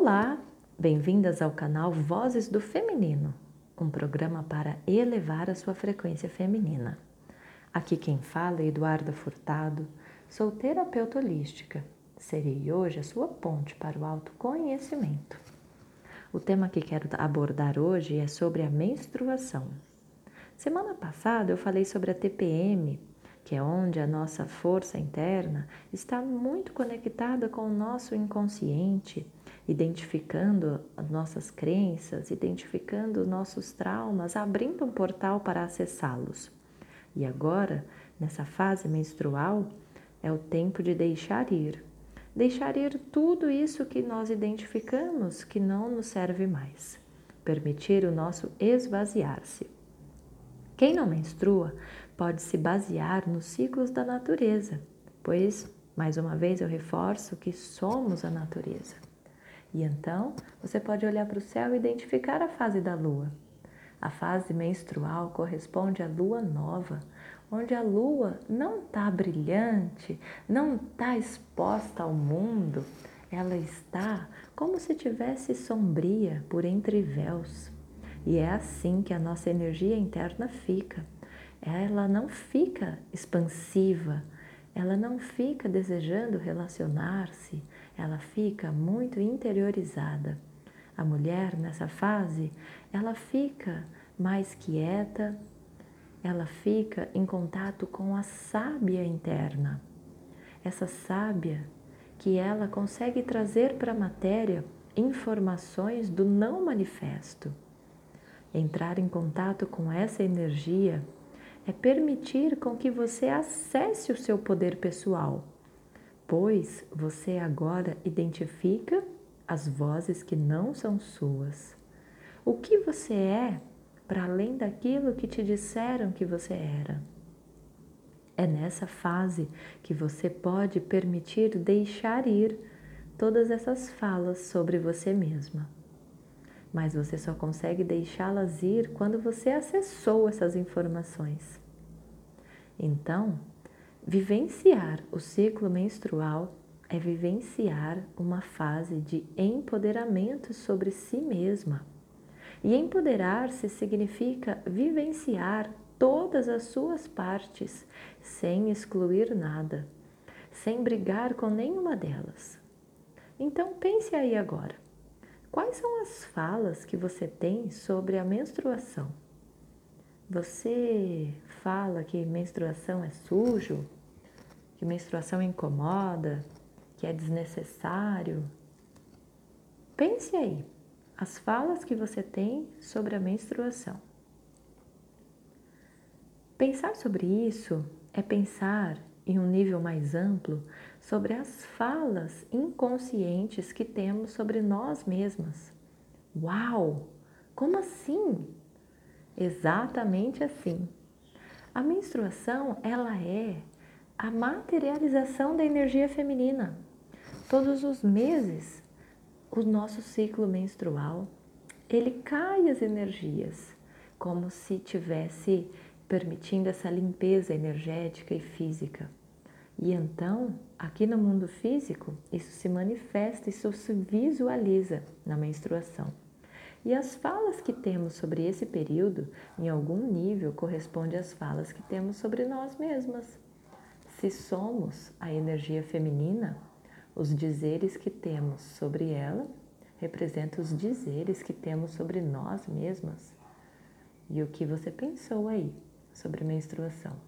Olá, bem-vindas ao canal Vozes do Feminino, um programa para elevar a sua frequência feminina. Aqui quem fala é Eduarda Furtado, sou terapeuta holística. Serei hoje a sua ponte para o autoconhecimento. O tema que quero abordar hoje é sobre a menstruação. Semana passada eu falei sobre a TPM, que é onde a nossa força interna está muito conectada com o nosso inconsciente, identificando as nossas crenças, identificando nossos traumas, abrindo um portal para acessá-los. E agora, nessa fase menstrual, é o tempo de deixar ir. Deixar ir tudo isso que nós identificamos que não nos serve mais. Permitir o nosso esvaziar-se. Quem não menstrua pode se basear nos ciclos da natureza, pois, mais uma vez, eu reforço que somos a natureza. E então você pode olhar para o céu e identificar a fase da lua. A fase menstrual corresponde à lua nova, onde a lua não está brilhante, não está exposta ao mundo, ela está como se tivesse sombria por entre véus. E é assim que a nossa energia interna fica ela não fica expansiva, ela não fica desejando relacionar-se, ela fica muito interiorizada. A mulher nessa fase, ela fica mais quieta, ela fica em contato com a sábia interna. Essa sábia que ela consegue trazer para a matéria informações do não manifesto. Entrar em contato com essa energia é permitir com que você acesse o seu poder pessoal, pois você agora identifica as vozes que não são suas. O que você é para além daquilo que te disseram que você era. É nessa fase que você pode permitir deixar ir todas essas falas sobre você mesma. Mas você só consegue deixá-las ir quando você acessou essas informações. Então, vivenciar o ciclo menstrual é vivenciar uma fase de empoderamento sobre si mesma. E empoderar-se significa vivenciar todas as suas partes, sem excluir nada, sem brigar com nenhuma delas. Então pense aí agora. Quais são as falas que você tem sobre a menstruação? Você fala que menstruação é sujo, que menstruação incomoda, que é desnecessário. Pense aí, as falas que você tem sobre a menstruação. Pensar sobre isso é pensar em um nível mais amplo sobre as falas inconscientes que temos sobre nós mesmas. Uau! Como assim? Exatamente assim. A menstruação, ela é a materialização da energia feminina. Todos os meses, o nosso ciclo menstrual, ele cai as energias, como se tivesse permitindo essa limpeza energética e física. E então, aqui no mundo físico, isso se manifesta, isso se visualiza na menstruação. E as falas que temos sobre esse período, em algum nível, corresponde às falas que temos sobre nós mesmas. Se somos a energia feminina, os dizeres que temos sobre ela representam os dizeres que temos sobre nós mesmas. E o que você pensou aí sobre menstruação?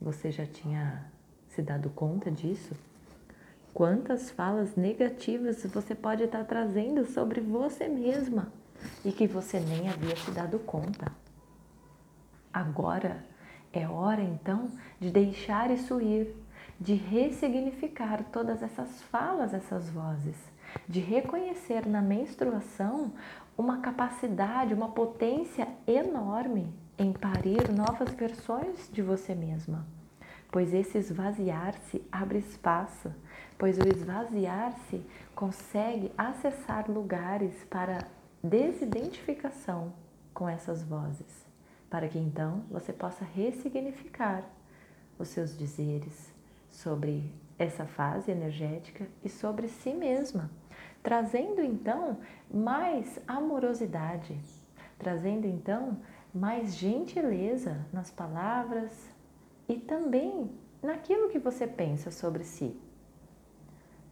Você já tinha se dado conta disso? Quantas falas negativas você pode estar trazendo sobre você mesma e que você nem havia se dado conta. Agora é hora então de deixar isso ir, de ressignificar todas essas falas, essas vozes, de reconhecer na menstruação uma capacidade, uma potência enorme em parir novas versões de você mesma. Pois esse esvaziar-se abre espaço, pois o esvaziar-se consegue acessar lugares para desidentificação com essas vozes, para que então você possa ressignificar os seus dizeres sobre essa fase energética e sobre si mesma, trazendo então mais amorosidade, trazendo então mais gentileza nas palavras e também naquilo que você pensa sobre si.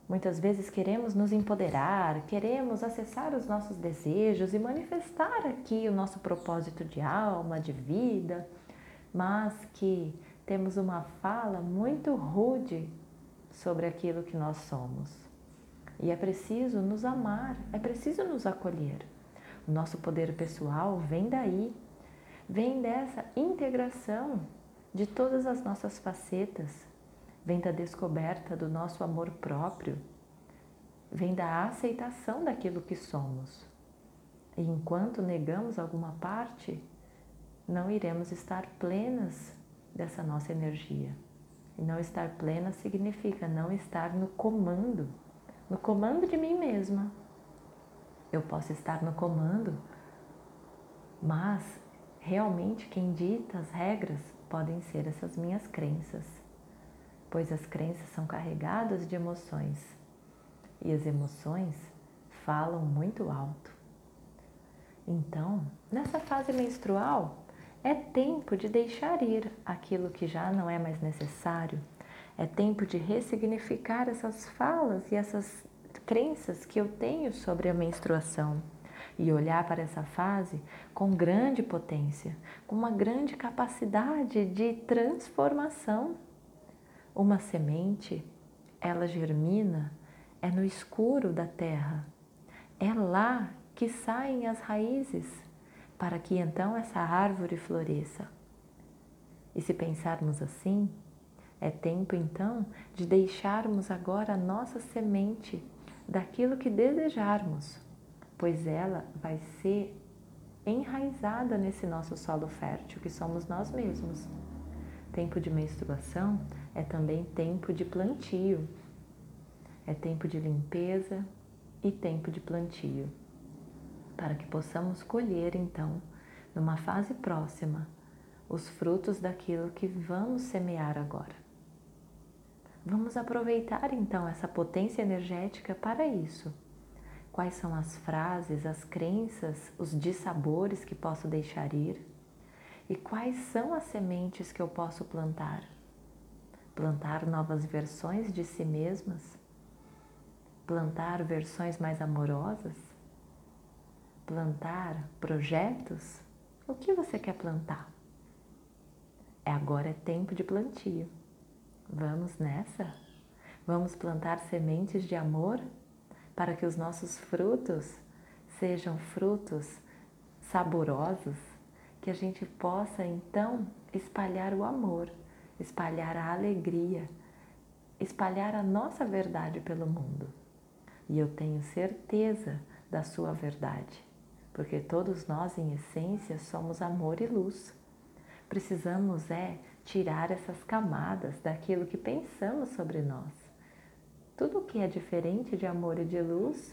Muitas vezes queremos nos empoderar, queremos acessar os nossos desejos e manifestar aqui o nosso propósito de alma, de vida, mas que temos uma fala muito rude sobre aquilo que nós somos. E é preciso nos amar, é preciso nos acolher. O nosso poder pessoal vem daí, vem dessa integração de todas as nossas facetas, vem da descoberta do nosso amor próprio, vem da aceitação daquilo que somos. E enquanto negamos alguma parte, não iremos estar plenas dessa nossa energia. E não estar plena significa não estar no comando, no comando de mim mesma. Eu posso estar no comando, mas realmente quem dita as regras podem ser essas minhas crenças, pois as crenças são carregadas de emoções e as emoções falam muito alto. Então, nessa fase menstrual, é tempo de deixar ir aquilo que já não é mais necessário. É tempo de ressignificar essas falas e essas crenças que eu tenho sobre a menstruação e olhar para essa fase com grande potência, com uma grande capacidade de transformação. Uma semente, ela germina, é no escuro da terra. É lá que saem as raízes para que então essa árvore floresça. E se pensarmos assim, é tempo então de deixarmos agora a nossa semente daquilo que desejarmos, pois ela vai ser enraizada nesse nosso solo fértil que somos nós mesmos. Tempo de menstruação é também tempo de plantio, é tempo de limpeza e tempo de plantio para que possamos colher então, numa fase próxima, os frutos daquilo que vamos semear agora. Vamos aproveitar então essa potência energética para isso. Quais são as frases, as crenças, os dissabores que posso deixar ir? E quais são as sementes que eu posso plantar? Plantar novas versões de si mesmas? Plantar versões mais amorosas? plantar projetos, o que você quer plantar? É agora é tempo de plantio. Vamos nessa? Vamos plantar sementes de amor para que os nossos frutos sejam frutos saborosos, que a gente possa então espalhar o amor, espalhar a alegria, espalhar a nossa verdade pelo mundo. E eu tenho certeza da sua verdade porque todos nós, em essência, somos amor e luz. Precisamos é tirar essas camadas daquilo que pensamos sobre nós. Tudo que é diferente de amor e de luz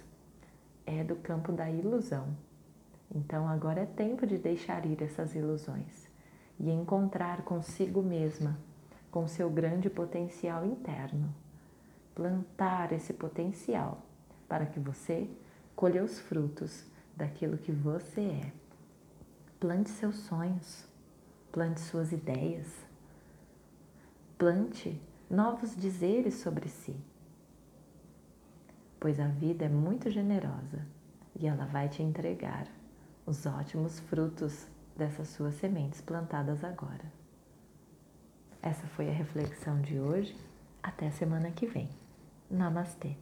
é do campo da ilusão. Então agora é tempo de deixar ir essas ilusões e encontrar consigo mesma, com seu grande potencial interno. Plantar esse potencial para que você colha os frutos daquilo que você é. Plante seus sonhos, plante suas ideias, plante novos dizeres sobre si, pois a vida é muito generosa e ela vai te entregar os ótimos frutos dessas suas sementes plantadas agora. Essa foi a reflexão de hoje. Até semana que vem. Namastê!